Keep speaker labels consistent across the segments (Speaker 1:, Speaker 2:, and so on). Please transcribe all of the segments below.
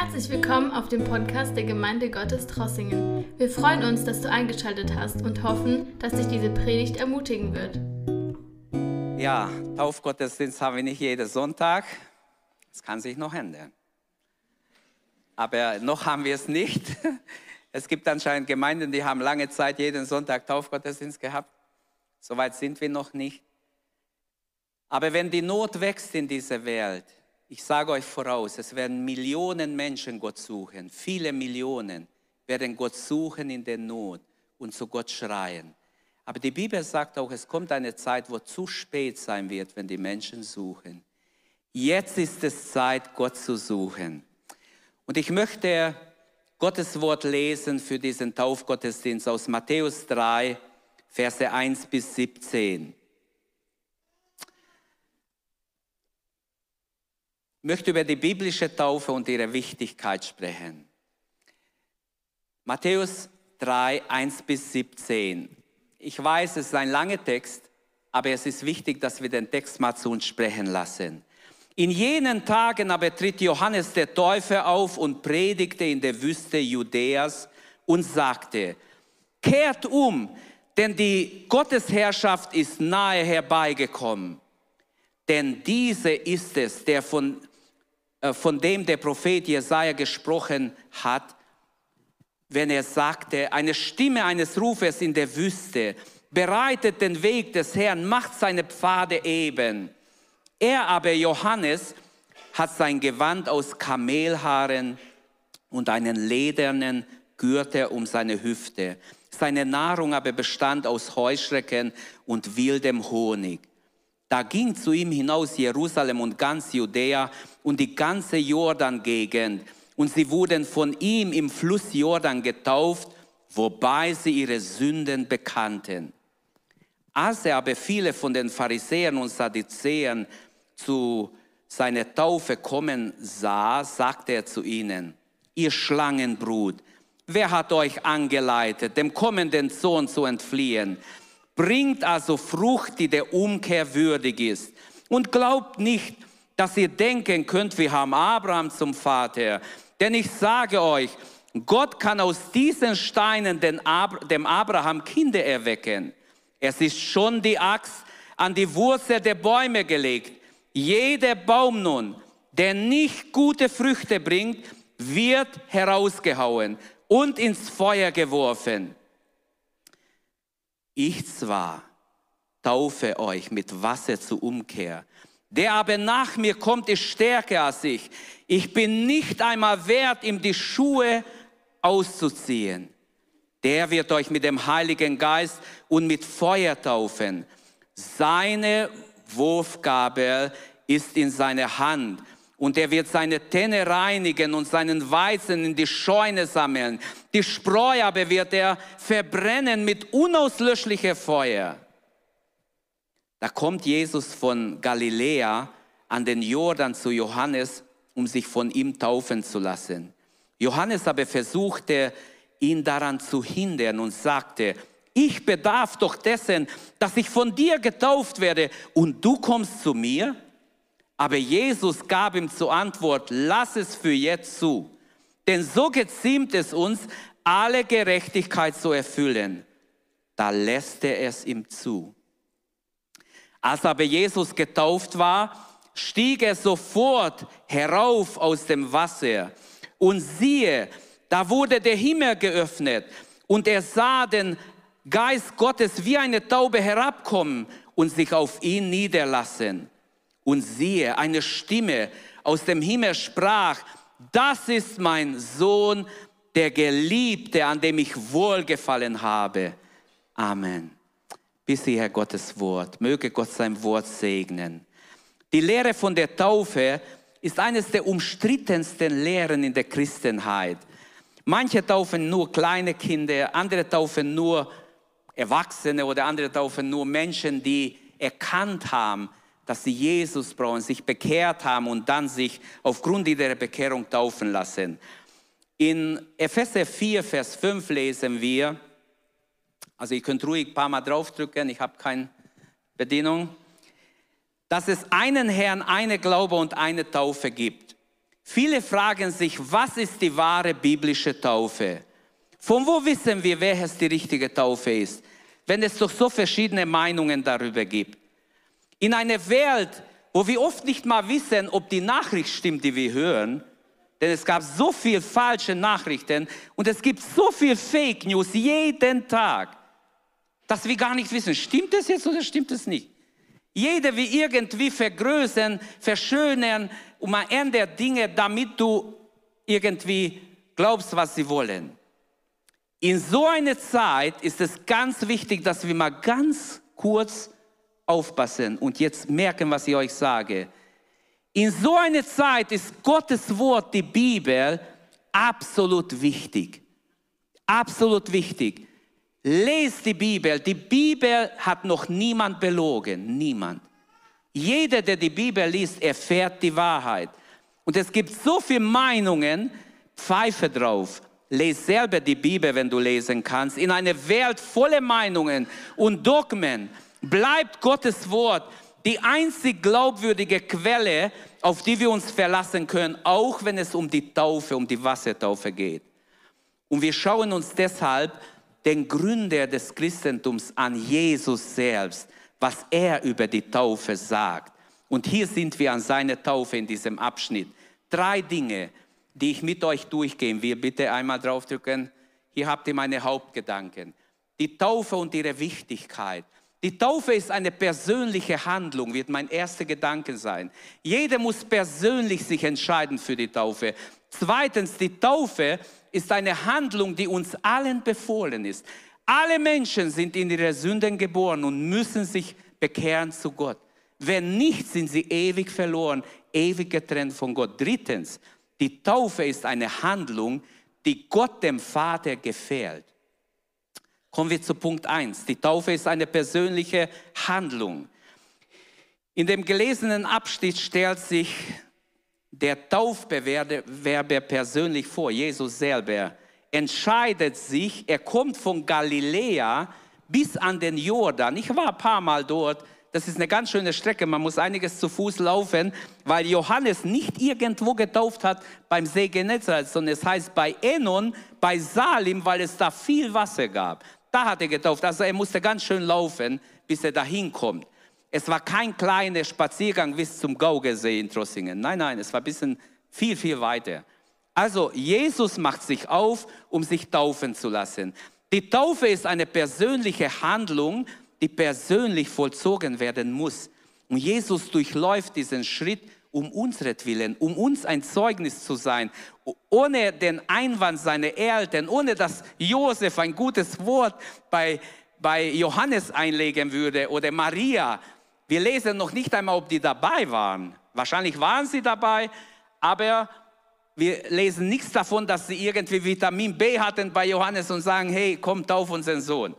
Speaker 1: Herzlich willkommen auf dem Podcast der Gemeinde Gottes Trossingen. Wir freuen uns, dass du eingeschaltet hast und hoffen, dass dich diese Predigt ermutigen wird.
Speaker 2: Ja, Taufgottesdienst haben wir nicht jeden Sonntag. Es kann sich noch ändern. Aber noch haben wir es nicht. Es gibt anscheinend Gemeinden, die haben lange Zeit jeden Sonntag Taufgottesdienst gehabt. Soweit sind wir noch nicht. Aber wenn die Not wächst in dieser Welt, ich sage euch voraus, es werden Millionen Menschen Gott suchen, viele Millionen werden Gott suchen in der Not und zu Gott schreien. Aber die Bibel sagt auch, es kommt eine Zeit, wo zu spät sein wird, wenn die Menschen suchen. Jetzt ist es Zeit, Gott zu suchen. Und ich möchte Gottes Wort lesen für diesen Taufgottesdienst aus Matthäus 3, Verse 1 bis 17. möchte über die biblische Taufe und ihre Wichtigkeit sprechen. Matthäus 3, 1 bis 17. Ich weiß, es ist ein langer Text, aber es ist wichtig, dass wir den Text mal zu uns sprechen lassen. In jenen Tagen aber tritt Johannes der Täufer auf und predigte in der Wüste Judäas und sagte, kehrt um, denn die Gottesherrschaft ist nahe herbeigekommen. Denn diese ist es, der von äh, von dem der Prophet Jesaja gesprochen hat, wenn er sagte, eine Stimme eines Rufes in der Wüste, bereitet den Weg des Herrn, macht seine Pfade eben. Er aber, Johannes, hat sein Gewand aus Kamelhaaren und einen ledernen Gürtel um seine Hüfte. Seine Nahrung aber bestand aus Heuschrecken und wildem Honig. Da ging zu ihm hinaus Jerusalem und ganz Judäa und die ganze Jordan-Gegend. Und sie wurden von ihm im Fluss Jordan getauft, wobei sie ihre Sünden bekannten. Als er aber viele von den Pharisäern und Sadduzäern zu seiner Taufe kommen sah, sagte er zu ihnen, ihr Schlangenbrut, wer hat euch angeleitet, dem kommenden Sohn zu entfliehen? Bringt also Frucht, die der Umkehr würdig ist. Und glaubt nicht, dass ihr denken könnt, wir haben Abraham zum Vater. Denn ich sage euch, Gott kann aus diesen Steinen dem Abraham Kinder erwecken. Es ist schon die Axt an die Wurzel der Bäume gelegt. Jeder Baum nun, der nicht gute Früchte bringt, wird herausgehauen und ins Feuer geworfen. Ich zwar taufe euch mit Wasser zur Umkehr, der aber nach mir kommt, ist stärker als ich. Ich bin nicht einmal wert, ihm die Schuhe auszuziehen. Der wird euch mit dem Heiligen Geist und mit Feuer taufen. Seine Wurfgabe ist in seiner Hand und er wird seine Tenne reinigen und seinen Weizen in die Scheune sammeln. Die Spreu aber wird er verbrennen mit unauslöschlicher Feuer. Da kommt Jesus von Galiläa an den Jordan zu Johannes, um sich von ihm taufen zu lassen. Johannes aber versuchte, ihn daran zu hindern und sagte, ich bedarf doch dessen, dass ich von dir getauft werde und du kommst zu mir? Aber Jesus gab ihm zur Antwort, lass es für jetzt zu. Denn so geziemt es uns, alle Gerechtigkeit zu erfüllen. Da lässt er es ihm zu. Als aber Jesus getauft war, stieg er sofort herauf aus dem Wasser. Und siehe, da wurde der Himmel geöffnet und er sah den Geist Gottes wie eine Taube herabkommen und sich auf ihn niederlassen. Und siehe, eine Stimme aus dem Himmel sprach, das ist mein Sohn, der Geliebte, an dem ich wohlgefallen habe. Amen. Bis hierher Gottes Wort. Möge Gott sein Wort segnen. Die Lehre von der Taufe ist eines der umstrittensten Lehren in der Christenheit. Manche taufen nur kleine Kinder, andere taufen nur Erwachsene oder andere taufen nur Menschen, die erkannt haben, dass sie Jesus brauchen, sich bekehrt haben und dann sich aufgrund ihrer Bekehrung taufen lassen. In Epheser 4, Vers 5 lesen wir, also ihr könnt ruhig ein paar Mal draufdrücken, ich habe keine Bedienung, dass es einen Herrn, eine Glaube und eine Taufe gibt. Viele fragen sich, was ist die wahre biblische Taufe? Von wo wissen wir, welches die richtige Taufe ist, wenn es doch so verschiedene Meinungen darüber gibt? In einer Welt, wo wir oft nicht mal wissen, ob die Nachricht stimmt, die wir hören, denn es gab so viel falsche Nachrichten und es gibt so viel Fake News jeden Tag, dass wir gar nicht wissen, stimmt es jetzt oder stimmt es nicht. Jeder will irgendwie vergrößern, verschönern und man ändert Dinge, damit du irgendwie glaubst, was sie wollen. In so einer Zeit ist es ganz wichtig, dass wir mal ganz kurz aufpassen und jetzt merken, was ich euch sage. In so einer Zeit ist Gottes Wort, die Bibel, absolut wichtig. Absolut wichtig. Lest die Bibel. Die Bibel hat noch niemand belogen. Niemand. Jeder, der die Bibel liest, erfährt die Wahrheit. Und es gibt so viele Meinungen, pfeife drauf. Lies selber die Bibel, wenn du lesen kannst. In einer Welt voller Meinungen und Dogmen bleibt Gottes Wort die einzig glaubwürdige Quelle, auf die wir uns verlassen können, auch wenn es um die Taufe, um die Wassertaufe geht. Und wir schauen uns deshalb den Gründer des Christentums an, Jesus selbst, was er über die Taufe sagt. Und hier sind wir an seiner Taufe in diesem Abschnitt. Drei Dinge, die ich mit euch durchgehen will. Bitte einmal draufdrücken. Hier habt ihr meine Hauptgedanken. Die Taufe und ihre Wichtigkeit. Die Taufe ist eine persönliche Handlung, wird mein erster Gedanke sein. Jeder muss persönlich sich entscheiden für die Taufe. Zweitens, die Taufe ist eine Handlung, die uns allen befohlen ist. Alle Menschen sind in ihre Sünden geboren und müssen sich bekehren zu Gott. Wenn nicht, sind sie ewig verloren, ewig getrennt von Gott. Drittens, die Taufe ist eine Handlung, die Gott dem Vater gefällt. Kommen wir zu Punkt 1. Die Taufe ist eine persönliche Handlung. In dem gelesenen Abschnitt stellt sich der Taufbewerber persönlich vor, Jesus selber, entscheidet sich, er kommt von Galiläa bis an den Jordan. Ich war ein paar Mal dort. Das ist eine ganz schöne Strecke. Man muss einiges zu Fuß laufen, weil Johannes nicht irgendwo getauft hat beim See Genezareth, sondern es heißt bei Enon, bei Salim, weil es da viel Wasser gab. Da hat er getauft. Also er musste ganz schön laufen, bis er dahin kommt. Es war kein kleiner Spaziergang bis zum Gaugersee in Trossingen. Nein, nein, es war ein bisschen viel, viel weiter. Also Jesus macht sich auf, um sich taufen zu lassen. Die Taufe ist eine persönliche Handlung, die persönlich vollzogen werden muss. Und Jesus durchläuft diesen Schritt um unsretwillen, um uns ein Zeugnis zu sein, ohne den Einwand seiner Eltern, ohne dass Josef ein gutes Wort bei, bei Johannes einlegen würde oder Maria. Wir lesen noch nicht einmal, ob die dabei waren. Wahrscheinlich waren sie dabei, aber wir lesen nichts davon, dass sie irgendwie Vitamin B hatten bei Johannes und sagen, hey, komm, tauf unseren Sohn.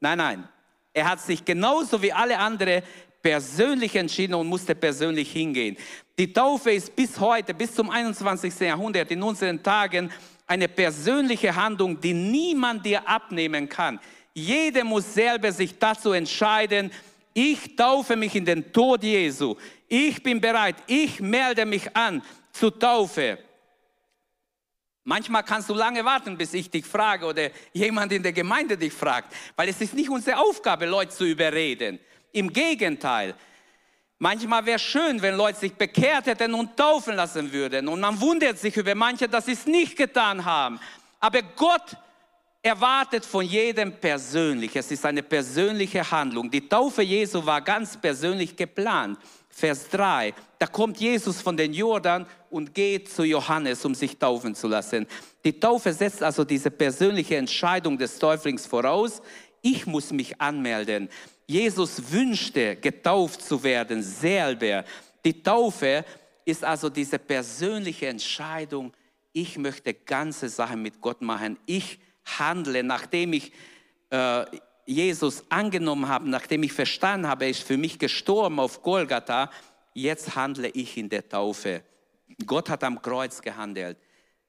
Speaker 2: Nein, nein. Er hat sich genauso wie alle anderen persönlich entschieden und musste persönlich hingehen. Die Taufe ist bis heute, bis zum 21. Jahrhundert, in unseren Tagen, eine persönliche Handlung, die niemand dir abnehmen kann. Jeder muss selber sich dazu entscheiden, ich taufe mich in den Tod Jesu. Ich bin bereit, ich melde mich an zur Taufe. Manchmal kannst du lange warten, bis ich dich frage oder jemand in der Gemeinde dich fragt, weil es ist nicht unsere Aufgabe, Leute zu überreden. Im Gegenteil. Manchmal wäre es schön, wenn Leute sich bekehrt hätten und taufen lassen würden. Und man wundert sich über manche, dass sie es nicht getan haben. Aber Gott erwartet von jedem persönlich. Es ist eine persönliche Handlung. Die Taufe Jesu war ganz persönlich geplant. Vers 3, da kommt Jesus von den Jordan und geht zu Johannes, um sich taufen zu lassen. Die Taufe setzt also diese persönliche Entscheidung des Täuflings voraus. Ich muss mich anmelden. Jesus wünschte, getauft zu werden, selber. Die Taufe ist also diese persönliche Entscheidung, ich möchte ganze Sachen mit Gott machen. Ich handle, nachdem ich äh, Jesus angenommen habe, nachdem ich verstanden habe, er ist für mich gestorben auf Golgatha, jetzt handle ich in der Taufe. Gott hat am Kreuz gehandelt.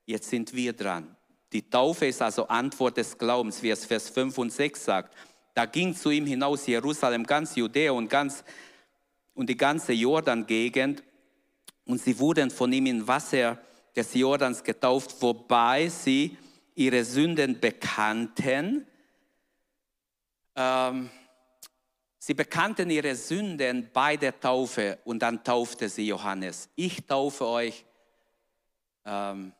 Speaker 2: Jetzt sind wir dran. Die Taufe ist also Antwort des Glaubens, wie es Vers 5 und 6 sagt. Da ging zu ihm hinaus Jerusalem, ganz Judäa und, ganz, und die ganze Jordan-Gegend. Und sie wurden von ihm in Wasser des Jordans getauft, wobei sie ihre Sünden bekannten. Ähm, sie bekannten ihre Sünden bei der Taufe und dann taufte sie Johannes. Ich taufe euch ähm,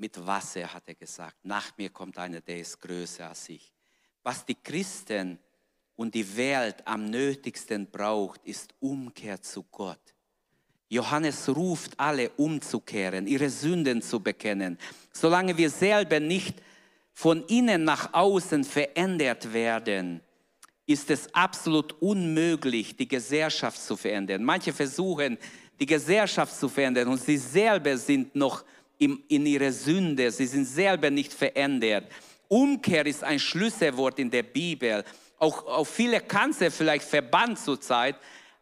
Speaker 2: mit Wasser, hat er gesagt. Nach mir kommt einer, der ist größer als ich. Was die Christen und die Welt am nötigsten braucht, ist Umkehr zu Gott. Johannes ruft alle umzukehren, ihre Sünden zu bekennen. Solange wir selber nicht von innen nach außen verändert werden, ist es absolut unmöglich, die Gesellschaft zu verändern. Manche versuchen, die Gesellschaft zu verändern und sie selber sind noch in, ihrer Sünde, sie sind selber nicht verändert. Umkehr ist ein Schlüsselwort in der Bibel. Auch, auch viele Kanzler vielleicht verbannt zurzeit,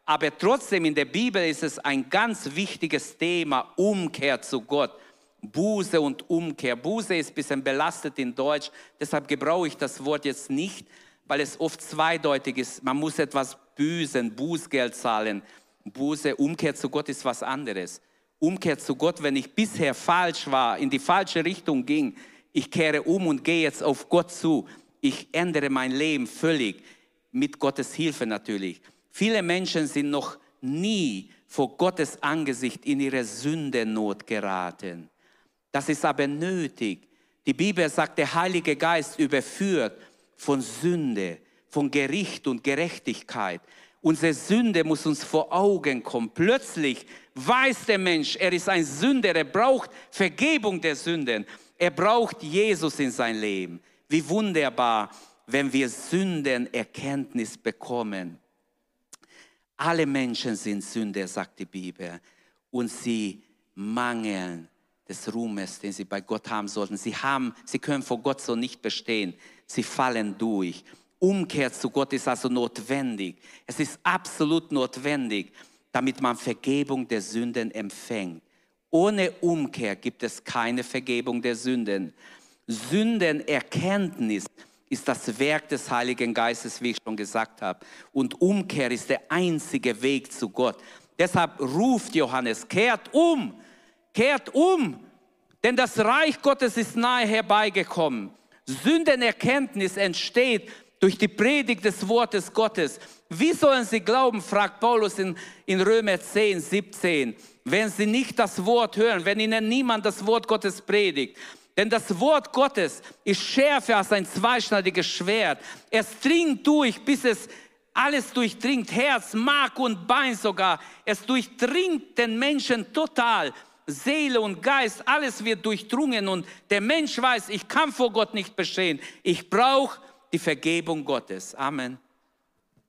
Speaker 2: aber trotzdem in der Bibel ist es ein ganz wichtiges Thema, Umkehr zu Gott. Buße und Umkehr. Buße ist ein bisschen belastet in Deutsch, deshalb gebrauche ich das Wort jetzt nicht, weil es oft zweideutig ist. Man muss etwas büßen, Bußgeld zahlen. Buße, Umkehr zu Gott ist was anderes. Umkehr zu Gott, wenn ich bisher falsch war, in die falsche Richtung ging, ich kehre um und gehe jetzt auf Gott zu. Ich ändere mein Leben völlig, mit Gottes Hilfe natürlich. Viele Menschen sind noch nie vor Gottes Angesicht in ihre Sündenot geraten. Das ist aber nötig. Die Bibel sagt, der Heilige Geist überführt von Sünde, von Gericht und Gerechtigkeit. Unsere Sünde muss uns vor Augen kommen. Plötzlich weiß der Mensch, er ist ein Sünder, er braucht Vergebung der Sünden. Er braucht Jesus in sein Leben. Wie wunderbar, wenn wir Sündenerkenntnis bekommen. Alle Menschen sind Sünder, sagt die Bibel, und sie mangeln des Ruhmes, den sie bei Gott haben sollten. Sie, haben, sie können vor Gott so nicht bestehen. Sie fallen durch. Umkehr zu Gott ist also notwendig. Es ist absolut notwendig, damit man Vergebung der Sünden empfängt. Ohne Umkehr gibt es keine Vergebung der Sünden. Sündenerkenntnis ist das Werk des Heiligen Geistes, wie ich schon gesagt habe. Und Umkehr ist der einzige Weg zu Gott. Deshalb ruft Johannes, kehrt um, kehrt um, denn das Reich Gottes ist nahe herbeigekommen. Sündenerkenntnis entsteht durch die Predigt des Wortes Gottes. Wie sollen sie glauben, fragt Paulus in, in Römer 10, 17, wenn sie nicht das Wort hören, wenn ihnen niemand das Wort Gottes predigt. Denn das Wort Gottes ist schärfer als ein zweischneidiges Schwert. Es dringt durch, bis es alles durchdringt, Herz, Mark und Bein sogar. Es durchdringt den Menschen total. Seele und Geist, alles wird durchdrungen und der Mensch weiß, ich kann vor Gott nicht bestehen. Ich brauche die Vergebung Gottes. Amen.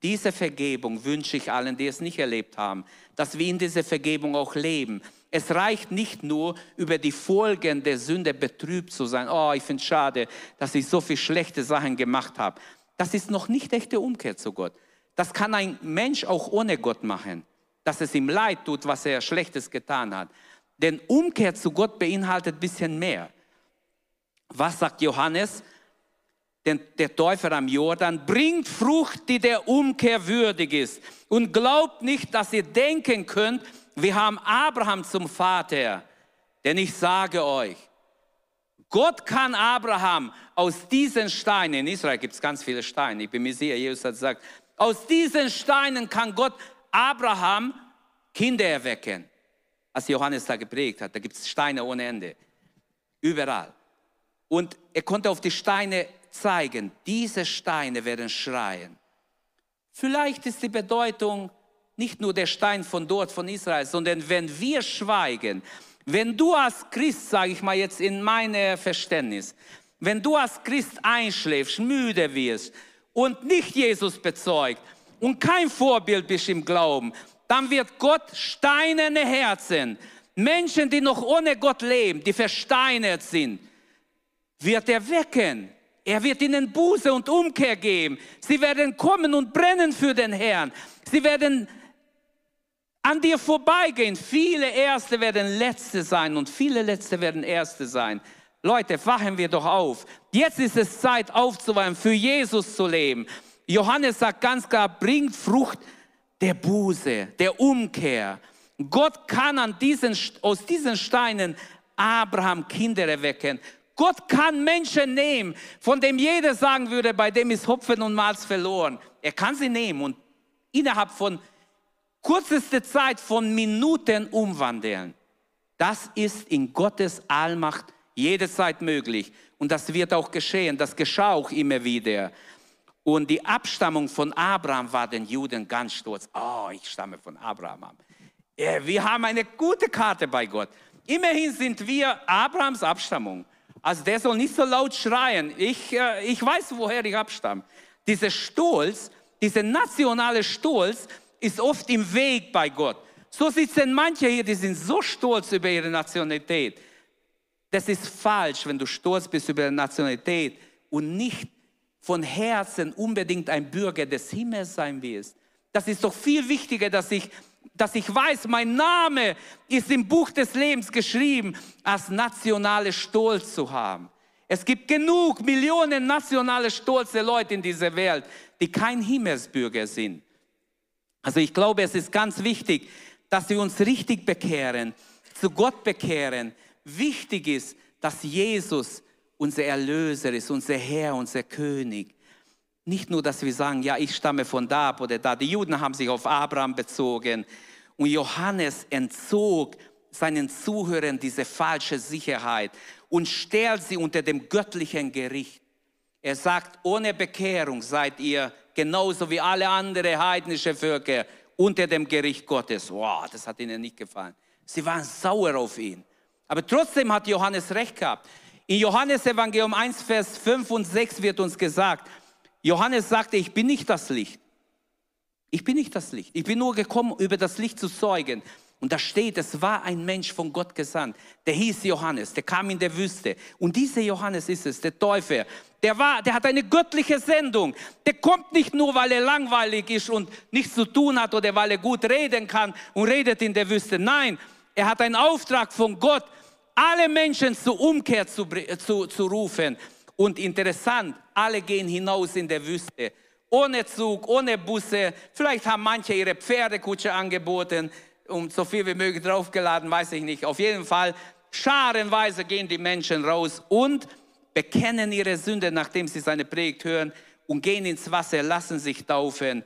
Speaker 2: Diese Vergebung wünsche ich allen, die es nicht erlebt haben, dass wir in dieser Vergebung auch leben. Es reicht nicht nur, über die Folgen der Sünde betrübt zu sein. Oh, ich finde es schade, dass ich so viele schlechte Sachen gemacht habe. Das ist noch nicht echte Umkehr zu Gott. Das kann ein Mensch auch ohne Gott machen, dass es ihm leid tut, was er Schlechtes getan hat. Denn Umkehr zu Gott beinhaltet ein bisschen mehr. Was sagt Johannes? Denn der Täufer am Jordan bringt Frucht, die der Umkehr würdig ist. Und glaubt nicht, dass ihr denken könnt, wir haben Abraham zum Vater. Denn ich sage euch, Gott kann Abraham aus diesen Steinen, in Israel gibt es ganz viele Steine, ich bin mir sicher, Jesus hat gesagt, aus diesen Steinen kann Gott Abraham Kinder erwecken. Als Johannes da geprägt hat, da gibt es Steine ohne Ende. Überall. Und er konnte auf die Steine zeigen, diese Steine werden schreien. Vielleicht ist die Bedeutung nicht nur der Stein von dort, von Israel, sondern wenn wir schweigen, wenn du als Christ, sage ich mal jetzt in meinem Verständnis, wenn du als Christ einschläfst, müde wirst und nicht Jesus bezeugt und kein Vorbild bist im Glauben, dann wird Gott steinerne Herzen, Menschen, die noch ohne Gott leben, die versteinert sind, wird er wecken. Er wird ihnen Buße und Umkehr geben. Sie werden kommen und brennen für den Herrn. Sie werden an dir vorbeigehen. Viele Erste werden Letzte sein und viele Letzte werden Erste sein. Leute, wachen wir doch auf. Jetzt ist es Zeit aufzuweichen, für Jesus zu leben. Johannes sagt ganz klar, bringt Frucht der Buße, der Umkehr. Gott kann an diesen, aus diesen Steinen Abraham Kinder erwecken. Gott kann Menschen nehmen, von dem jeder sagen würde, bei dem ist Hopfen und Malz verloren. Er kann sie nehmen und innerhalb von kürzester Zeit von Minuten umwandeln. Das ist in Gottes Allmacht jederzeit möglich. Und das wird auch geschehen. Das geschah auch immer wieder. Und die Abstammung von Abraham war den Juden ganz stolz. Oh, ich stamme von Abraham wir haben eine gute Karte bei Gott. Immerhin sind wir Abrahams Abstammung. Also der soll nicht so laut schreien. Ich, äh, ich weiß, woher ich abstamme. Dieser Stolz, dieser nationale Stolz ist oft im Weg bei Gott. So sitzen manche hier, die sind so stolz über ihre Nationalität. Das ist falsch, wenn du stolz bist über deine Nationalität und nicht von Herzen unbedingt ein Bürger des Himmels sein willst. Das ist doch viel wichtiger, dass ich dass ich weiß, mein Name ist im Buch des Lebens geschrieben, als nationale Stolz zu haben. Es gibt genug Millionen nationale stolze Leute in dieser Welt, die kein Himmelsbürger sind. Also ich glaube, es ist ganz wichtig, dass wir uns richtig bekehren, zu Gott bekehren. Wichtig ist, dass Jesus unser Erlöser ist, unser Herr, unser König. Nicht nur, dass wir sagen, ja, ich stamme von da oder da. Die Juden haben sich auf Abraham bezogen und Johannes entzog seinen Zuhörern diese falsche Sicherheit und stellt sie unter dem göttlichen Gericht. Er sagt, ohne Bekehrung seid ihr genauso wie alle anderen heidnische Völker unter dem Gericht Gottes. Wow, das hat ihnen nicht gefallen. Sie waren sauer auf ihn. Aber trotzdem hat Johannes recht gehabt. In Johannes Evangelium 1, Vers 5 und 6 wird uns gesagt, Johannes sagte, ich bin nicht das Licht. Ich bin nicht das Licht. Ich bin nur gekommen, über das Licht zu zeugen. Und da steht, es war ein Mensch von Gott gesandt. Der hieß Johannes, der kam in der Wüste. Und dieser Johannes ist es, der Täufer. Der war, der hat eine göttliche Sendung. Der kommt nicht nur, weil er langweilig ist und nichts zu tun hat oder weil er gut reden kann und redet in der Wüste. Nein, er hat einen Auftrag von Gott, alle Menschen zur Umkehr zu, zu, zu rufen. Und interessant, alle gehen hinaus in der Wüste. Ohne Zug, ohne Busse. Vielleicht haben manche ihre Pferdekutsche angeboten, um so viel wie möglich draufgeladen, weiß ich nicht. Auf jeden Fall, scharenweise gehen die Menschen raus und bekennen ihre Sünde, nachdem sie seine Predigt hören und gehen ins Wasser, lassen sich taufen.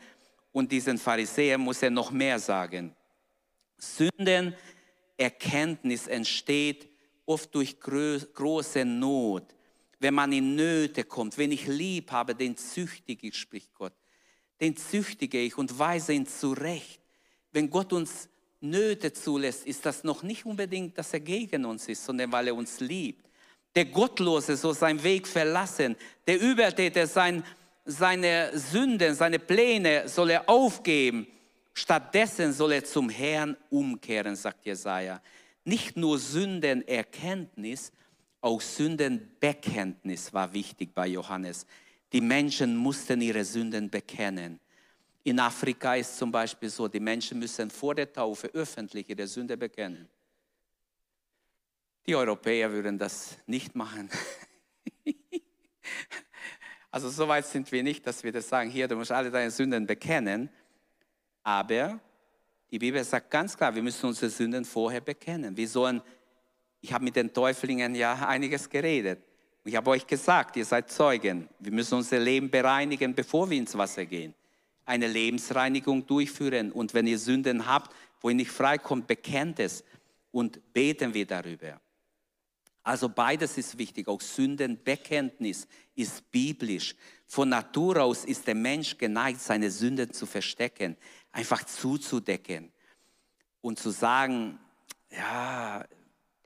Speaker 2: Und diesen Pharisäer muss er noch mehr sagen. Sündenerkenntnis entsteht oft durch große Not wenn man in Nöte kommt, wenn ich lieb habe, den züchtige ich, spricht Gott. Den züchtige ich und weise ihn zurecht. Wenn Gott uns Nöte zulässt, ist das noch nicht unbedingt, dass er gegen uns ist, sondern weil er uns liebt. Der Gottlose soll seinen Weg verlassen. Der Übertäter sein, seine Sünden, seine Pläne soll er aufgeben. Stattdessen soll er zum Herrn umkehren, sagt Jesaja. Nicht nur Sündenerkenntnis, auch Sündenbekenntnis war wichtig bei Johannes. Die Menschen mussten ihre Sünden bekennen. In Afrika ist zum Beispiel so, die Menschen müssen vor der Taufe öffentlich ihre Sünde bekennen. Die Europäer würden das nicht machen. also so weit sind wir nicht, dass wir das sagen, hier, du musst alle deine Sünden bekennen. Aber die Bibel sagt ganz klar, wir müssen unsere Sünden vorher bekennen. Wir sollen ich habe mit den Täuflingen ja einiges geredet. Ich habe euch gesagt, ihr seid Zeugen. Wir müssen unser Leben bereinigen, bevor wir ins Wasser gehen. Eine Lebensreinigung durchführen. Und wenn ihr Sünden habt, wo ihr nicht freikommt, bekennt es und beten wir darüber. Also beides ist wichtig. Auch Sündenbekenntnis ist biblisch. Von Natur aus ist der Mensch geneigt, seine Sünden zu verstecken, einfach zuzudecken und zu sagen, ja,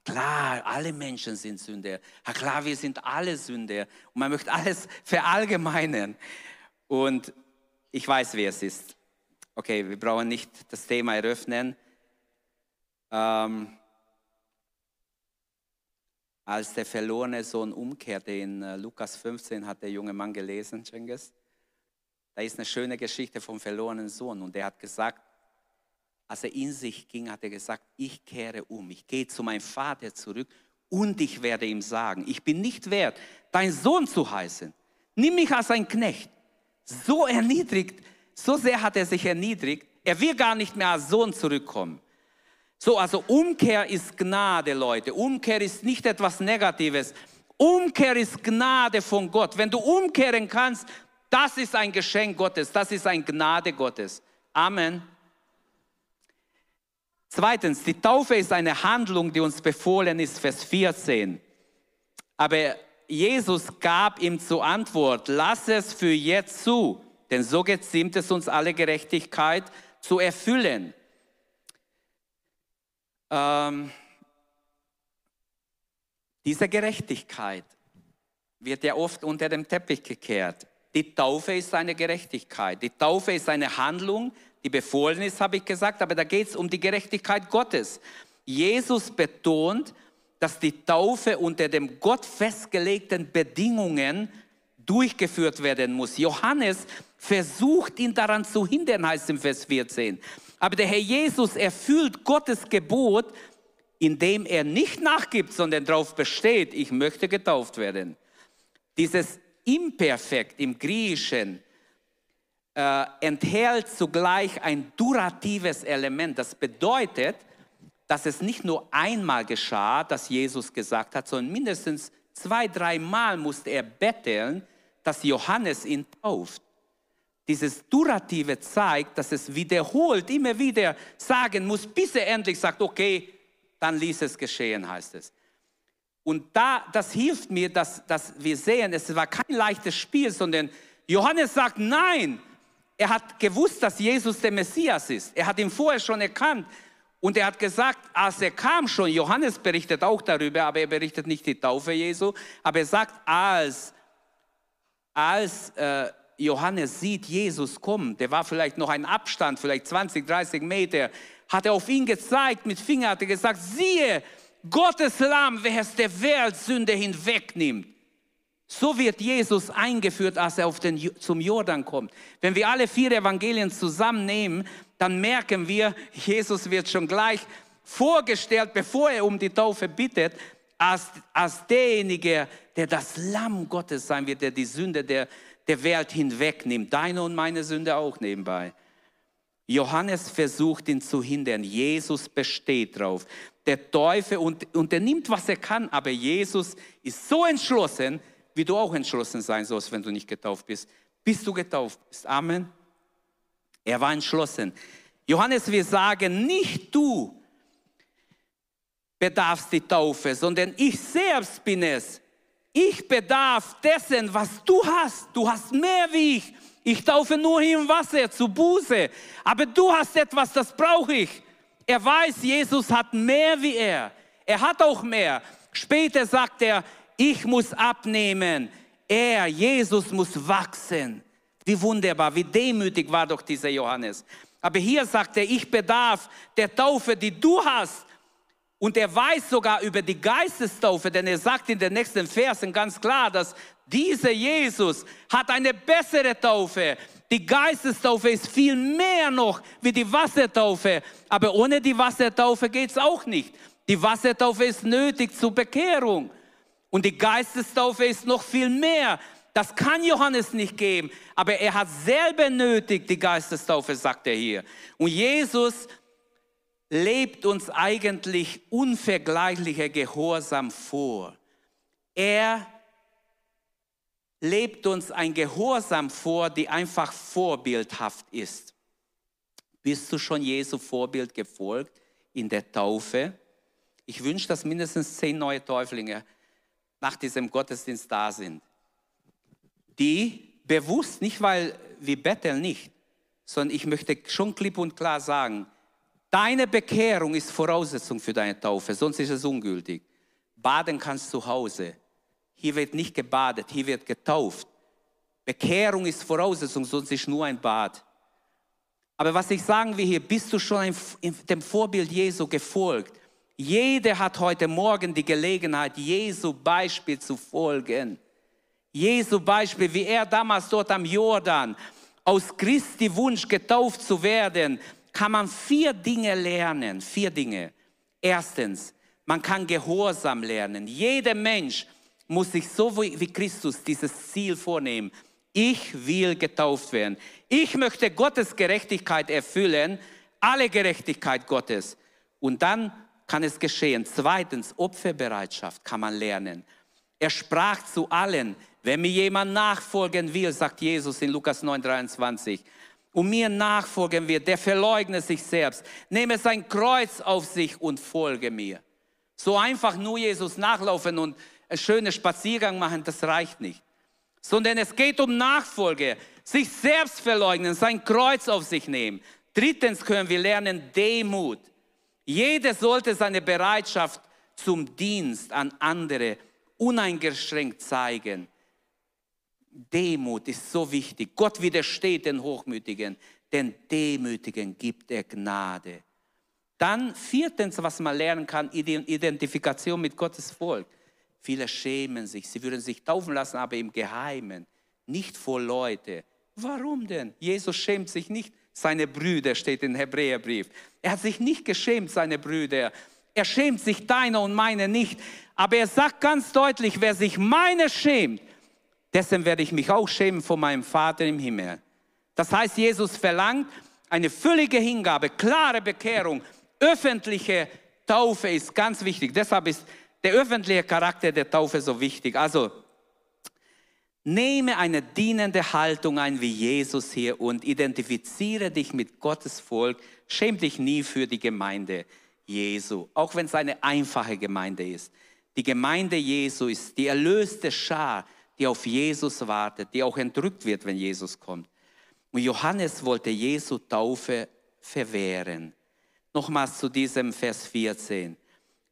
Speaker 2: Klar, alle Menschen sind Sünder. Ja, klar, wir sind alle Sünder. Und man möchte alles verallgemeinern. Und ich weiß, wer es ist. Okay, wir brauchen nicht das Thema eröffnen. Ähm, als der verlorene Sohn umkehrte, in äh, Lukas 15 hat der junge Mann gelesen, Cengiz. Da ist eine schöne Geschichte vom verlorenen Sohn. Und der hat gesagt, als er in sich ging, hat er gesagt, ich kehre um, ich gehe zu meinem Vater zurück und ich werde ihm sagen, ich bin nicht wert, dein Sohn zu heißen. Nimm mich als ein Knecht. So erniedrigt, so sehr hat er sich erniedrigt, er will gar nicht mehr als Sohn zurückkommen. So, also Umkehr ist Gnade, Leute. Umkehr ist nicht etwas Negatives. Umkehr ist Gnade von Gott. Wenn du umkehren kannst, das ist ein Geschenk Gottes, das ist ein Gnade Gottes. Amen. Zweitens, die Taufe ist eine Handlung, die uns befohlen ist, Vers 14. Aber Jesus gab ihm zur Antwort, lass es für jetzt zu, denn so geziemt es uns alle Gerechtigkeit zu erfüllen. Ähm, diese Gerechtigkeit wird ja oft unter dem Teppich gekehrt. Die Taufe ist eine Gerechtigkeit. Die Taufe ist eine Handlung, die befohlen ist, habe ich gesagt, aber da geht es um die Gerechtigkeit Gottes. Jesus betont, dass die Taufe unter den Gott festgelegten Bedingungen durchgeführt werden muss. Johannes versucht ihn daran zu hindern, heißt im Vers 14. Aber der Herr Jesus erfüllt Gottes Gebot, indem er nicht nachgibt, sondern darauf besteht, ich möchte getauft werden. Dieses Imperfekt im Griechischen äh, enthält zugleich ein duratives Element. Das bedeutet, dass es nicht nur einmal geschah, dass Jesus gesagt hat, sondern mindestens zwei, dreimal musste er betteln, dass Johannes ihn tauft. Dieses Durative zeigt, dass es wiederholt, immer wieder sagen muss, bis er endlich sagt, okay, dann ließ es geschehen, heißt es. Und da, das hilft mir, dass, dass wir sehen, es war kein leichtes Spiel, sondern Johannes sagt, nein, er hat gewusst, dass Jesus der Messias ist. Er hat ihn vorher schon erkannt. Und er hat gesagt, als er kam schon, Johannes berichtet auch darüber, aber er berichtet nicht die Taufe Jesu, aber er sagt, als, als äh, Johannes sieht Jesus kommen, der war vielleicht noch ein Abstand, vielleicht 20, 30 Meter, hat er auf ihn gezeigt, mit Finger hat er gesagt, siehe, Gottes Lamm, wer es der Welt Sünde hinwegnimmt. So wird Jesus eingeführt, als er auf den, zum Jordan kommt. Wenn wir alle vier Evangelien zusammennehmen, dann merken wir, Jesus wird schon gleich vorgestellt, bevor er um die Taufe bittet, als, als derjenige, der das Lamm Gottes sein wird, der die Sünde der, der Welt hinwegnimmt. Deine und meine Sünde auch nebenbei. Johannes versucht ihn zu hindern. Jesus besteht drauf. Der Teufel und, und er nimmt, was er kann, aber Jesus ist so entschlossen, wie du auch entschlossen sein sollst, wenn du nicht getauft bist, bis du getauft bist. Amen. Er war entschlossen. Johannes, wir sagen, nicht du bedarfst die Taufe, sondern ich selbst bin es. Ich bedarf dessen, was du hast. Du hast mehr wie ich. Ich taufe nur im Wasser zu Buße. Aber du hast etwas, das brauche ich. Er weiß, Jesus hat mehr wie er. Er hat auch mehr. Später sagt er, ich muss abnehmen. Er, Jesus, muss wachsen. Wie wunderbar, wie demütig war doch dieser Johannes. Aber hier sagt er, ich bedarf der Taufe, die du hast. Und er weiß sogar über die Geistestaufe, denn er sagt in den nächsten Versen ganz klar, dass dieser Jesus hat eine bessere Taufe. Die Geistestaufe ist viel mehr noch wie die Wassertaufe. Aber ohne die Wassertaufe geht es auch nicht. Die Wassertaufe ist nötig zur Bekehrung. Und die Geistestaufe ist noch viel mehr. Das kann Johannes nicht geben, aber er hat selber nötig die Geistestaufe, sagt er hier. Und Jesus lebt uns eigentlich unvergleichlicher Gehorsam vor. Er lebt uns ein Gehorsam vor, die einfach vorbildhaft ist. Bist du schon Jesu Vorbild gefolgt in der Taufe? Ich wünsche, dass mindestens zehn neue Täuflinge nach diesem Gottesdienst da sind, die bewusst, nicht weil wir betteln nicht, sondern ich möchte schon klipp und klar sagen, deine Bekehrung ist Voraussetzung für deine Taufe, sonst ist es ungültig. Baden kannst du zu Hause. Hier wird nicht gebadet, hier wird getauft. Bekehrung ist Voraussetzung, sonst ist nur ein Bad. Aber was ich sagen will hier, bist du schon dem Vorbild Jesu gefolgt? Jeder hat heute Morgen die Gelegenheit, Jesu Beispiel zu folgen. Jesu Beispiel, wie er damals dort am Jordan aus Christi Wunsch getauft zu werden, kann man vier Dinge lernen. Vier Dinge. Erstens, man kann Gehorsam lernen. Jeder Mensch muss sich so wie Christus dieses Ziel vornehmen. Ich will getauft werden. Ich möchte Gottes Gerechtigkeit erfüllen, alle Gerechtigkeit Gottes. Und dann kann es geschehen. Zweitens, Opferbereitschaft kann man lernen. Er sprach zu allen, wenn mir jemand nachfolgen will, sagt Jesus in Lukas 9, 23, und mir nachfolgen wird, der verleugne sich selbst, nehme sein Kreuz auf sich und folge mir. So einfach nur Jesus nachlaufen und einen schönen Spaziergang machen, das reicht nicht. Sondern es geht um Nachfolge, sich selbst verleugnen, sein Kreuz auf sich nehmen. Drittens können wir lernen Demut. Jeder sollte seine Bereitschaft zum Dienst an andere uneingeschränkt zeigen. Demut ist so wichtig. Gott widersteht den Hochmütigen, den Demütigen gibt er Gnade. Dann viertens, was man lernen kann, Identifikation mit Gottes Volk. Viele schämen sich, sie würden sich taufen lassen, aber im Geheimen, nicht vor Leute. Warum denn? Jesus schämt sich nicht seine Brüder, steht im Hebräerbrief. Er hat sich nicht geschämt, seine Brüder. Er schämt sich deiner und meine nicht. Aber er sagt ganz deutlich, wer sich meine schämt, dessen werde ich mich auch schämen vor meinem Vater im Himmel. Das heißt, Jesus verlangt eine völlige Hingabe, klare Bekehrung, öffentliche Taufe ist ganz wichtig. Deshalb ist der öffentliche Charakter der Taufe so wichtig. Also Nehme eine dienende Haltung ein wie Jesus hier und identifiziere dich mit Gottes Volk. Schäm dich nie für die Gemeinde Jesu, auch wenn es eine einfache Gemeinde ist. Die Gemeinde Jesu ist die erlöste Schar, die auf Jesus wartet, die auch entrückt wird, wenn Jesus kommt. Und Johannes wollte Jesu Taufe verwehren. Nochmals zu diesem Vers 14.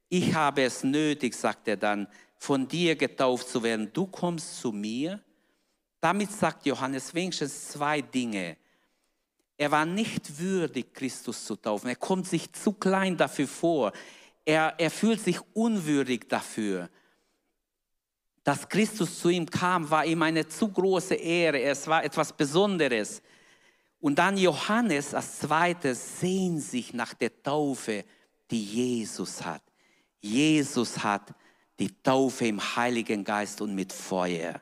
Speaker 2: Ich habe es nötig, sagt er dann, von dir getauft zu werden. Du kommst zu mir damit sagt Johannes wenigstens zwei Dinge. Er war nicht würdig, Christus zu taufen. Er kommt sich zu klein dafür vor. Er, er fühlt sich unwürdig dafür. Dass Christus zu ihm kam, war ihm eine zu große Ehre. Es war etwas Besonderes. Und dann Johannes als zweites sehnt sich nach der Taufe, die Jesus hat. Jesus hat die Taufe im Heiligen Geist und mit Feuer.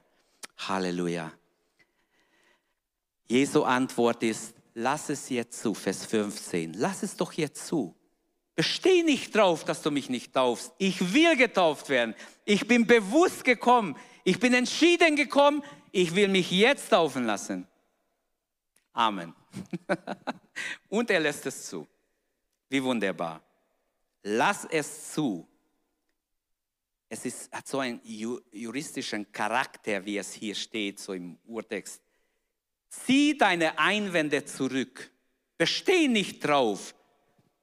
Speaker 2: Halleluja. Jesu Antwort ist, lass es jetzt zu, Vers 15. Lass es doch jetzt zu. Besteh nicht drauf, dass du mich nicht taufst. Ich will getauft werden. Ich bin bewusst gekommen. Ich bin entschieden gekommen. Ich will mich jetzt taufen lassen. Amen. Und er lässt es zu. Wie wunderbar. Lass es zu es ist, hat so einen juristischen Charakter, wie es hier steht, so im Urtext. Zieh deine Einwände zurück. Besteh nicht drauf.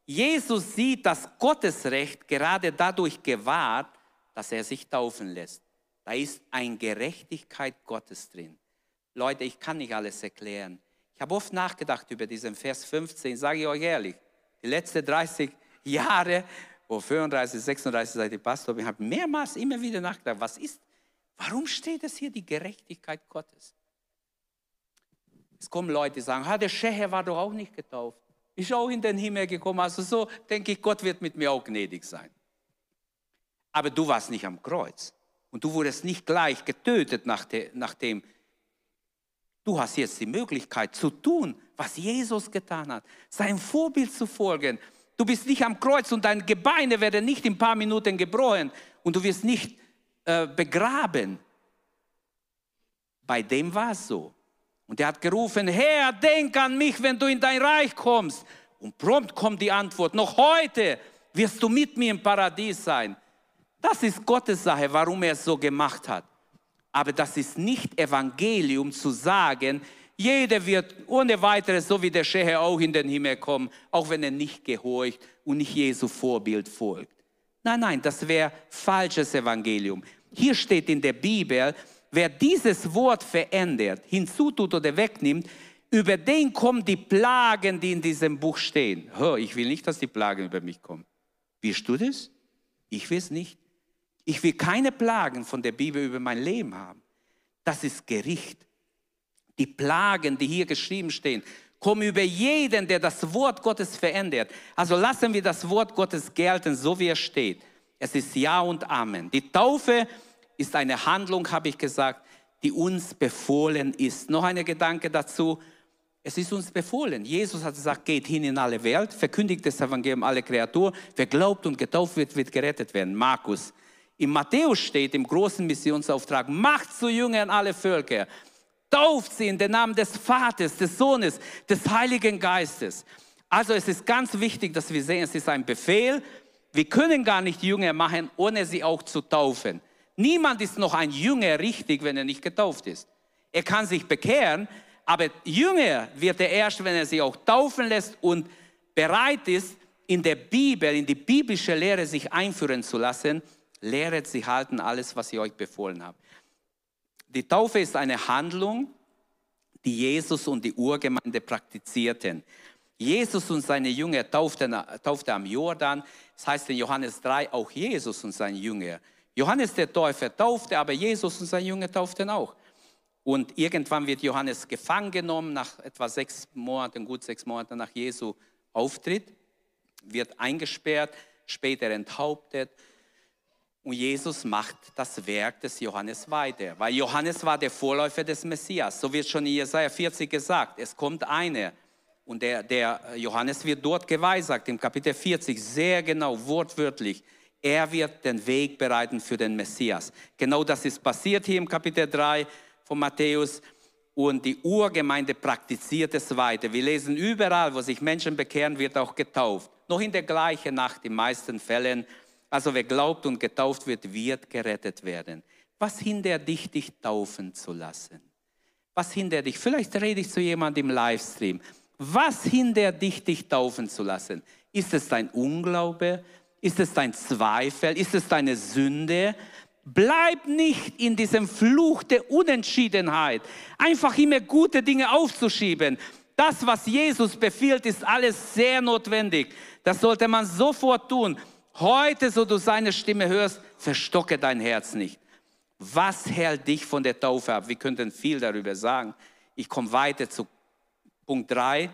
Speaker 2: Jesus sieht das Gottesrecht gerade dadurch gewahrt, dass er sich taufen lässt. Da ist eine Gerechtigkeit Gottes drin. Leute, ich kann nicht alles erklären. Ich habe oft nachgedacht über diesen Vers 15, sage ich euch ehrlich. Die letzten 30 Jahre wo 35, 36 seid ihr Pastor, ich habe mehrmals immer wieder nachgedacht, was ist, warum steht es hier die Gerechtigkeit Gottes? Es kommen Leute, die sagen, der Scheher war doch auch nicht getauft. Ist auch in den Himmel gekommen. Also so denke ich, Gott wird mit mir auch gnädig sein. Aber du warst nicht am Kreuz. Und du wurdest nicht gleich getötet nachdem. Du hast jetzt die Möglichkeit zu tun, was Jesus getan hat. Sein Vorbild zu folgen. Du bist nicht am Kreuz und deine Gebeine werden nicht in ein paar Minuten gebrochen und du wirst nicht äh, begraben. Bei dem war es so. Und er hat gerufen, Herr, denk an mich, wenn du in dein Reich kommst. Und prompt kommt die Antwort, noch heute wirst du mit mir im Paradies sein. Das ist Gottes Sache, warum er es so gemacht hat. Aber das ist nicht Evangelium zu sagen, jeder wird ohne weiteres, so wie der Scheher, auch in den Himmel kommen, auch wenn er nicht gehorcht und nicht Jesu Vorbild folgt. Nein, nein, das wäre falsches Evangelium. Hier steht in der Bibel, wer dieses Wort verändert, hinzutut oder wegnimmt, über den kommen die Plagen, die in diesem Buch stehen. Oh, ich will nicht, dass die Plagen über mich kommen. Willst du das? Ich will es nicht. Ich will keine Plagen von der Bibel über mein Leben haben. Das ist Gericht. Die Plagen, die hier geschrieben stehen, kommen über jeden, der das Wort Gottes verändert. Also lassen wir das Wort Gottes gelten, so wie es steht. Es ist Ja und Amen. Die Taufe ist eine Handlung, habe ich gesagt, die uns befohlen ist. Noch ein Gedanke dazu. Es ist uns befohlen. Jesus hat gesagt, geht hin in alle Welt, verkündigt das Evangelium alle Kreaturen. Wer glaubt und getauft wird, wird gerettet werden. Markus. In Matthäus steht im großen Missionsauftrag, macht zu Jüngern alle Völker. Tauft sie in den Namen des Vaters, des Sohnes, des Heiligen Geistes. Also es ist ganz wichtig, dass wir sehen, es ist ein Befehl. Wir können gar nicht Jünger machen, ohne sie auch zu taufen. Niemand ist noch ein Jünger richtig, wenn er nicht getauft ist. Er kann sich bekehren, aber Jünger wird er erst, wenn er sich auch taufen lässt und bereit ist, in der Bibel, in die biblische Lehre sich einführen zu lassen. Lehret sie halten alles, was ich euch befohlen habe. Die Taufe ist eine Handlung, die Jesus und die Urgemeinde praktizierten. Jesus und seine Jünger tauften, taufte am Jordan. Das heißt in Johannes 3 auch Jesus und seine Jünger. Johannes der Täufer taufte, aber Jesus und seine Jünger tauften auch. Und irgendwann wird Johannes gefangen genommen, nach etwa sechs Monaten, gut sechs Monaten nach Jesu Auftritt, wird eingesperrt, später enthauptet. Und Jesus macht das Werk des Johannes weiter, weil Johannes war der Vorläufer des Messias. So wird schon in Jesaja 40 gesagt. Es kommt einer. Und der, der Johannes wird dort geweissagt, im Kapitel 40, sehr genau, wortwörtlich. Er wird den Weg bereiten für den Messias. Genau das ist passiert hier im Kapitel 3 von Matthäus und die Urgemeinde praktiziert es weiter. Wir lesen überall, wo sich Menschen bekehren, wird auch getauft. Noch in der gleichen Nacht, in meisten Fällen. Also wer glaubt und getauft wird, wird gerettet werden. Was hindert dich, dich taufen zu lassen? Was hindert dich? Vielleicht rede ich zu jemandem im Livestream. Was hindert dich, dich taufen zu lassen? Ist es dein Unglaube? Ist es dein Zweifel? Ist es deine Sünde? Bleib nicht in diesem Fluch der Unentschiedenheit, einfach immer gute Dinge aufzuschieben. Das, was Jesus befiehlt, ist alles sehr notwendig. Das sollte man sofort tun. Heute, so du seine Stimme hörst, verstocke dein Herz nicht. Was hält dich von der Taufe ab? Wir könnten viel darüber sagen. Ich komme weiter zu Punkt 3.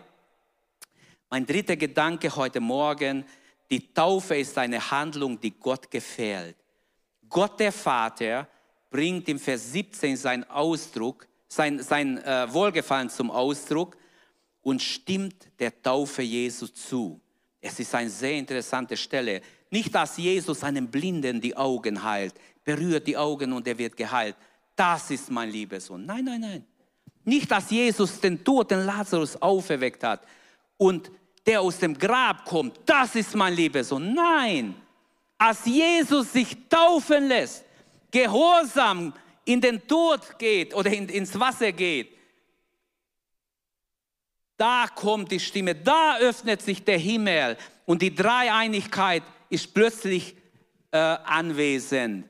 Speaker 2: Mein dritter Gedanke heute Morgen, die Taufe ist eine Handlung, die Gott gefällt. Gott der Vater bringt im Vers 17 seinen Ausdruck, sein, sein äh, Wohlgefallen zum Ausdruck und stimmt der Taufe Jesu zu. Es ist eine sehr interessante Stelle. Nicht, dass Jesus einem Blinden die Augen heilt, berührt die Augen und er wird geheilt. Das ist mein lieber Sohn. Nein, nein, nein. Nicht, dass Jesus den toten Lazarus auferweckt hat und der aus dem Grab kommt. Das ist mein lieber Sohn. Nein als Jesus sich taufen lässt, gehorsam in den Tod geht oder in, ins Wasser geht, da kommt die Stimme, da öffnet sich der Himmel und die Dreieinigkeit ist plötzlich äh, anwesend.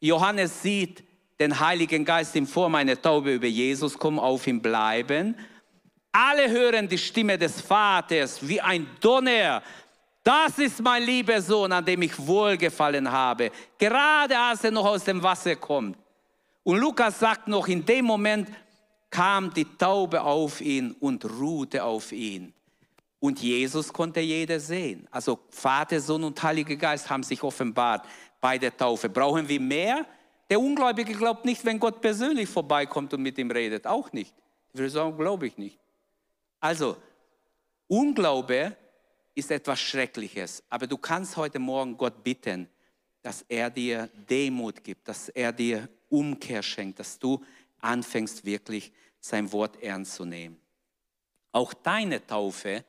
Speaker 2: Johannes sieht den Heiligen Geist in Form einer Taube über Jesus kommen, auf ihm bleiben. Alle hören die Stimme des Vaters wie ein Donner das ist mein lieber Sohn, an dem ich wohlgefallen habe, gerade als er noch aus dem Wasser kommt. Und Lukas sagt noch, in dem Moment kam die Taube auf ihn und ruhte auf ihn. Und Jesus konnte jeder sehen. Also Vater, Sohn und Heiliger Geist haben sich offenbart bei der Taufe. Brauchen wir mehr? Der Ungläubige glaubt nicht, wenn Gott persönlich vorbeikommt und mit ihm redet. Auch nicht. Ich würde sagen, glaube ich nicht. Also, Unglaube ist etwas Schreckliches. Aber du kannst heute Morgen Gott bitten, dass er dir Demut gibt, dass er dir Umkehr schenkt, dass du anfängst wirklich sein Wort ernst zu nehmen. Auch deine Taufe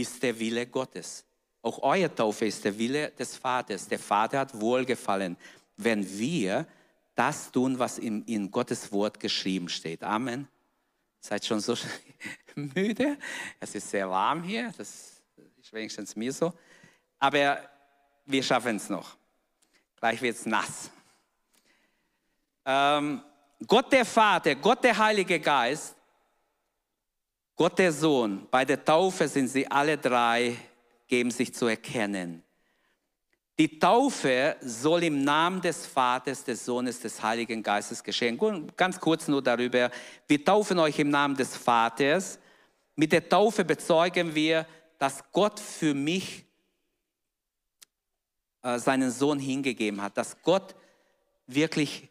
Speaker 2: ist der Wille Gottes. Auch eure Taufe ist der Wille des Vaters. Der Vater hat wohlgefallen, wenn wir das tun, was in, in Gottes Wort geschrieben steht. Amen. Seid schon so müde? Es ist sehr warm hier. Das ist wenigstens mir so. Aber wir schaffen es noch. Gleich wird es nass. Ähm, Gott der Vater, Gott der Heilige Geist, Gott der Sohn, bei der Taufe sind sie alle drei, geben sich zu erkennen. Die Taufe soll im Namen des Vaters, des Sohnes, des Heiligen Geistes geschehen. Ganz kurz nur darüber. Wir taufen euch im Namen des Vaters. Mit der Taufe bezeugen wir, dass Gott für mich äh, seinen Sohn hingegeben hat, dass Gott wirklich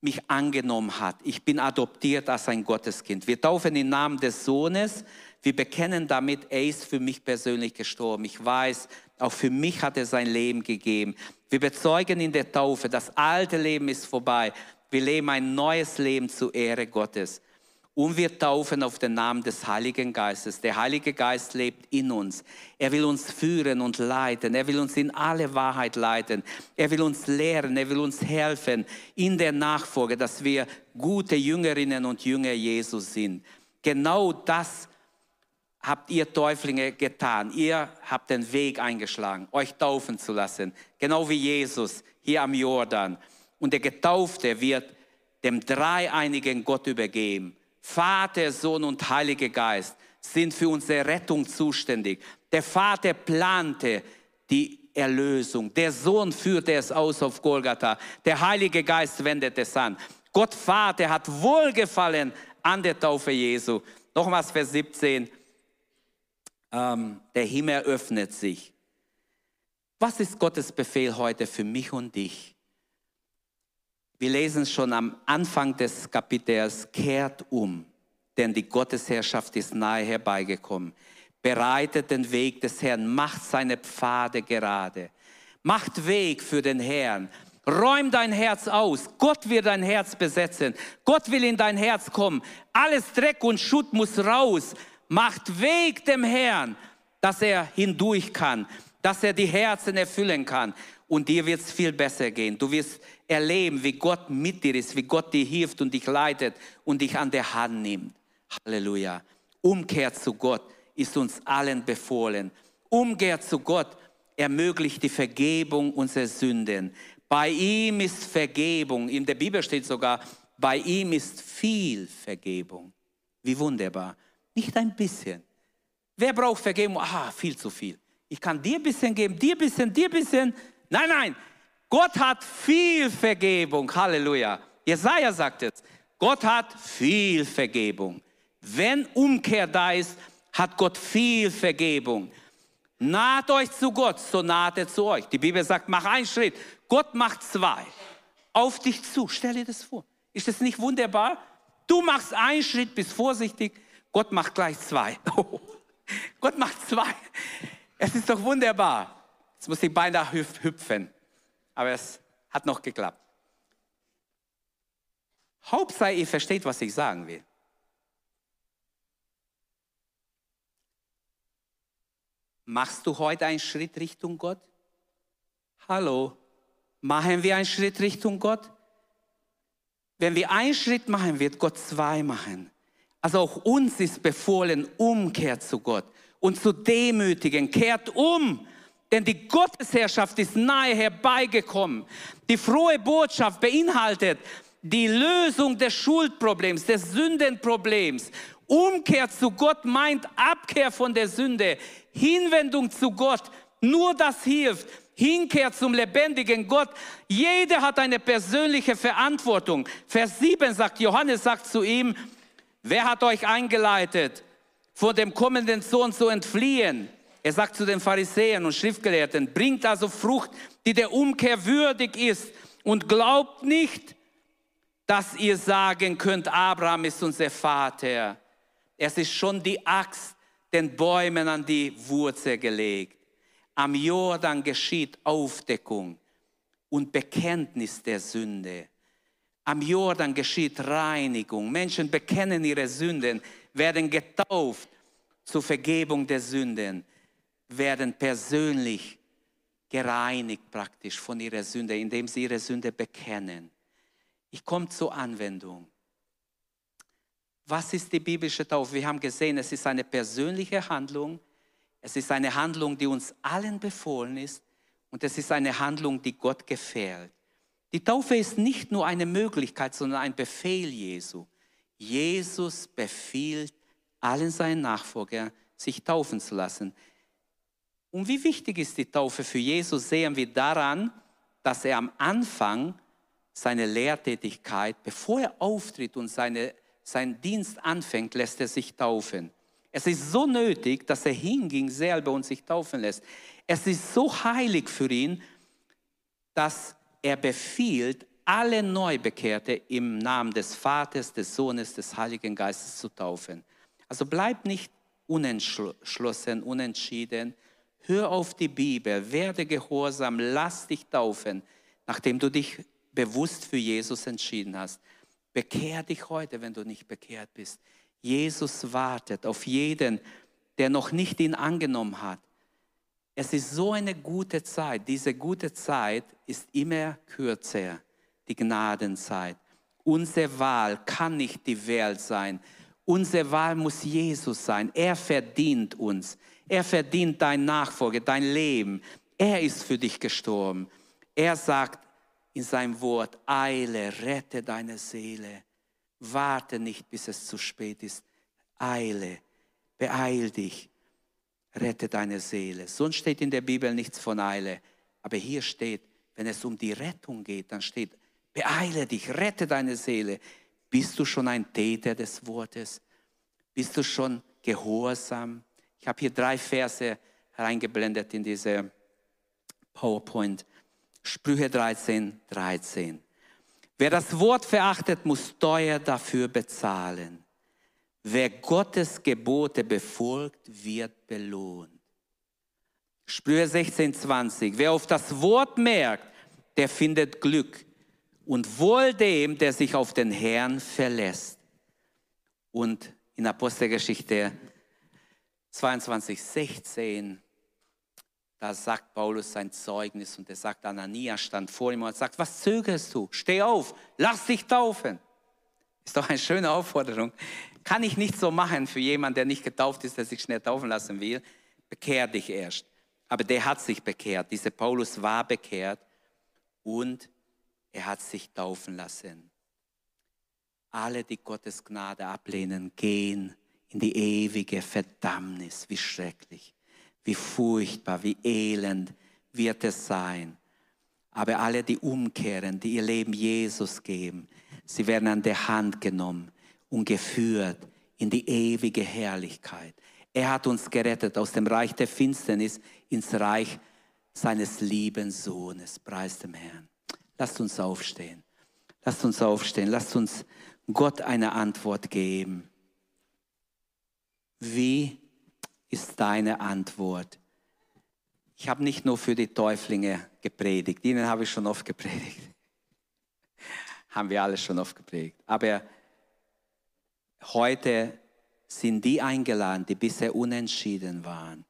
Speaker 2: mich angenommen hat. Ich bin adoptiert als ein Gotteskind. Wir taufen im Namen des Sohnes. Wir bekennen damit, er ist für mich persönlich gestorben. Ich weiß, auch für mich hat er sein Leben gegeben. Wir bezeugen in der Taufe, das alte Leben ist vorbei. Wir leben ein neues Leben zur Ehre Gottes. Und wir taufen auf den Namen des Heiligen Geistes. Der Heilige Geist lebt in uns. Er will uns führen und leiten. Er will uns in alle Wahrheit leiten. Er will uns lehren. Er will uns helfen in der Nachfolge, dass wir gute Jüngerinnen und Jünger Jesus sind. Genau das habt ihr Täuflinge getan. Ihr habt den Weg eingeschlagen, euch taufen zu lassen. Genau wie Jesus hier am Jordan. Und der Getaufte wird dem dreieinigen Gott übergeben. Vater, Sohn und Heiliger Geist sind für unsere Rettung zuständig. Der Vater plante die Erlösung. Der Sohn führte es aus auf Golgatha. Der Heilige Geist wendet es an. Gott Vater hat Wohlgefallen an der Taufe Jesu. Nochmals Vers 17. Ähm, der Himmel öffnet sich. Was ist Gottes Befehl heute für mich und dich? Wir lesen schon am Anfang des Kapitels, kehrt um, denn die Gottesherrschaft ist nahe herbeigekommen. Bereitet den Weg des Herrn, macht seine Pfade gerade. Macht Weg für den Herrn. Räum dein Herz aus. Gott wird dein Herz besetzen. Gott will in dein Herz kommen. Alles Dreck und Schutt muss raus. Macht Weg dem Herrn, dass er hindurch kann, dass er die Herzen erfüllen kann. Und dir wird es viel besser gehen. Du wirst erleben, wie Gott mit dir ist, wie Gott dir hilft und dich leitet und dich an der Hand nimmt. Halleluja. Umkehr zu Gott ist uns allen befohlen. Umkehr zu Gott ermöglicht die Vergebung unserer Sünden. Bei ihm ist Vergebung. In der Bibel steht sogar, bei ihm ist viel Vergebung. Wie wunderbar. Nicht ein bisschen. Wer braucht Vergebung? Ah, viel zu viel. Ich kann dir ein bisschen geben, dir ein bisschen, dir ein bisschen. Nein, nein, Gott hat viel Vergebung. Halleluja. Jesaja sagt es. Gott hat viel Vergebung. Wenn Umkehr da ist, hat Gott viel Vergebung. Naht euch zu Gott, so naht er zu euch. Die Bibel sagt, mach einen Schritt. Gott macht zwei. Auf dich zu. Stell dir das vor. Ist das nicht wunderbar? Du machst einen Schritt, bist vorsichtig. Gott macht gleich zwei. Gott macht zwei. Es ist doch wunderbar. Jetzt muss ich beinahe hüpfen aber es hat noch geklappt. Hauptsache, ihr versteht, was ich sagen will. Machst du heute einen Schritt Richtung Gott? Hallo, machen wir einen Schritt Richtung Gott? Wenn wir einen Schritt machen, wird Gott zwei machen. Also auch uns ist befohlen, Umkehr zu Gott und zu demütigen. Kehrt um denn die Gottesherrschaft ist nahe herbeigekommen. Die frohe Botschaft beinhaltet die Lösung des Schuldproblems, des Sündenproblems. Umkehr zu Gott meint Abkehr von der Sünde, Hinwendung zu Gott. Nur das hilft. Hinkehr zum lebendigen Gott. Jeder hat eine persönliche Verantwortung. Vers 7 sagt, Johannes sagt zu ihm, wer hat euch eingeleitet, vor dem kommenden Sohn zu entfliehen? Er sagt zu den Pharisäern und Schriftgelehrten, bringt also Frucht, die der Umkehr würdig ist und glaubt nicht, dass ihr sagen könnt, Abraham ist unser Vater. Es ist schon die Axt den Bäumen an die Wurzel gelegt. Am Jordan geschieht Aufdeckung und Bekenntnis der Sünde. Am Jordan geschieht Reinigung. Menschen bekennen ihre Sünden, werden getauft zur Vergebung der Sünden werden persönlich gereinigt praktisch von ihrer Sünde, indem sie ihre Sünde bekennen. Ich komme zur Anwendung. Was ist die biblische Taufe? Wir haben gesehen, es ist eine persönliche Handlung. Es ist eine Handlung, die uns allen befohlen ist. Und es ist eine Handlung, die Gott gefällt. Die Taufe ist nicht nur eine Möglichkeit, sondern ein Befehl Jesu. Jesus befiehlt allen seinen Nachfolgern, sich taufen zu lassen. Und wie wichtig ist die Taufe für Jesus, sehen wir daran, dass er am Anfang seine Lehrtätigkeit, bevor er auftritt und seine, seinen Dienst anfängt, lässt er sich taufen. Es ist so nötig, dass er hinging selber und sich taufen lässt. Es ist so heilig für ihn, dass er befiehlt, alle Neubekehrte im Namen des Vaters, des Sohnes, des Heiligen Geistes zu taufen. Also bleib nicht unentschlossen, unentschieden. Hör auf die Bibel, werde gehorsam, lass dich taufen, nachdem du dich bewusst für Jesus entschieden hast. Bekehr dich heute, wenn du nicht bekehrt bist. Jesus wartet auf jeden, der noch nicht ihn angenommen hat. Es ist so eine gute Zeit. Diese gute Zeit ist immer kürzer, die Gnadenzeit. Unsere Wahl kann nicht die Welt sein. Unsere Wahl muss Jesus sein. Er verdient uns. Er verdient dein Nachfolge, dein Leben. Er ist für dich gestorben. Er sagt in seinem Wort, eile, rette deine Seele. Warte nicht, bis es zu spät ist. Eile, beeil dich, rette deine Seele. Sonst steht in der Bibel nichts von Eile. Aber hier steht, wenn es um die Rettung geht, dann steht, beeile dich, rette deine Seele. Bist du schon ein Täter des Wortes? Bist du schon gehorsam? Ich habe hier drei Verse reingeblendet in diese PowerPoint. Sprüche 13, 13. Wer das Wort verachtet, muss teuer dafür bezahlen. Wer Gottes Gebote befolgt, wird belohnt. Sprüche 16, 20. Wer auf das Wort merkt, der findet Glück. Und wohl dem, der sich auf den Herrn verlässt. Und in Apostelgeschichte 22, 16, da sagt Paulus sein Zeugnis und er sagt, Ananias stand vor ihm und sagt, was zögerst du? Steh auf, lass dich taufen. Ist doch eine schöne Aufforderung. Kann ich nicht so machen für jemanden, der nicht getauft ist, der sich schnell taufen lassen will. Bekehr dich erst. Aber der hat sich bekehrt. Dieser Paulus war bekehrt und er hat sich taufen lassen. Alle, die Gottes Gnade ablehnen, gehen in die ewige Verdammnis. Wie schrecklich, wie furchtbar, wie elend wird es sein. Aber alle, die umkehren, die ihr Leben Jesus geben, sie werden an der Hand genommen und geführt in die ewige Herrlichkeit. Er hat uns gerettet aus dem Reich der Finsternis ins Reich seines lieben Sohnes. Preis dem Herrn. Lasst uns aufstehen. Lasst uns aufstehen. Lasst uns Gott eine Antwort geben. Wie ist deine Antwort? Ich habe nicht nur für die Täuflinge gepredigt, ihnen habe ich schon oft gepredigt. haben wir alle schon oft gepredigt. Aber Heute sind die eingeladen, die bisher unentschieden waren,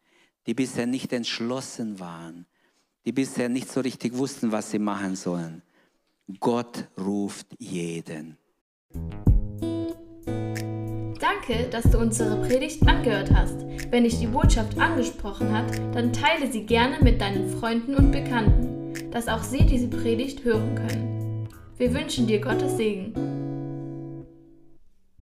Speaker 2: die bisher nicht entschlossen waren, die bisher nicht so richtig wussten, was sie machen sollen. Gott ruft jeden.
Speaker 1: Danke, dass du unsere Predigt angehört hast. Wenn dich die Botschaft angesprochen hat, dann teile sie gerne mit deinen Freunden und Bekannten, dass auch sie diese Predigt hören können. Wir wünschen dir Gottes Segen.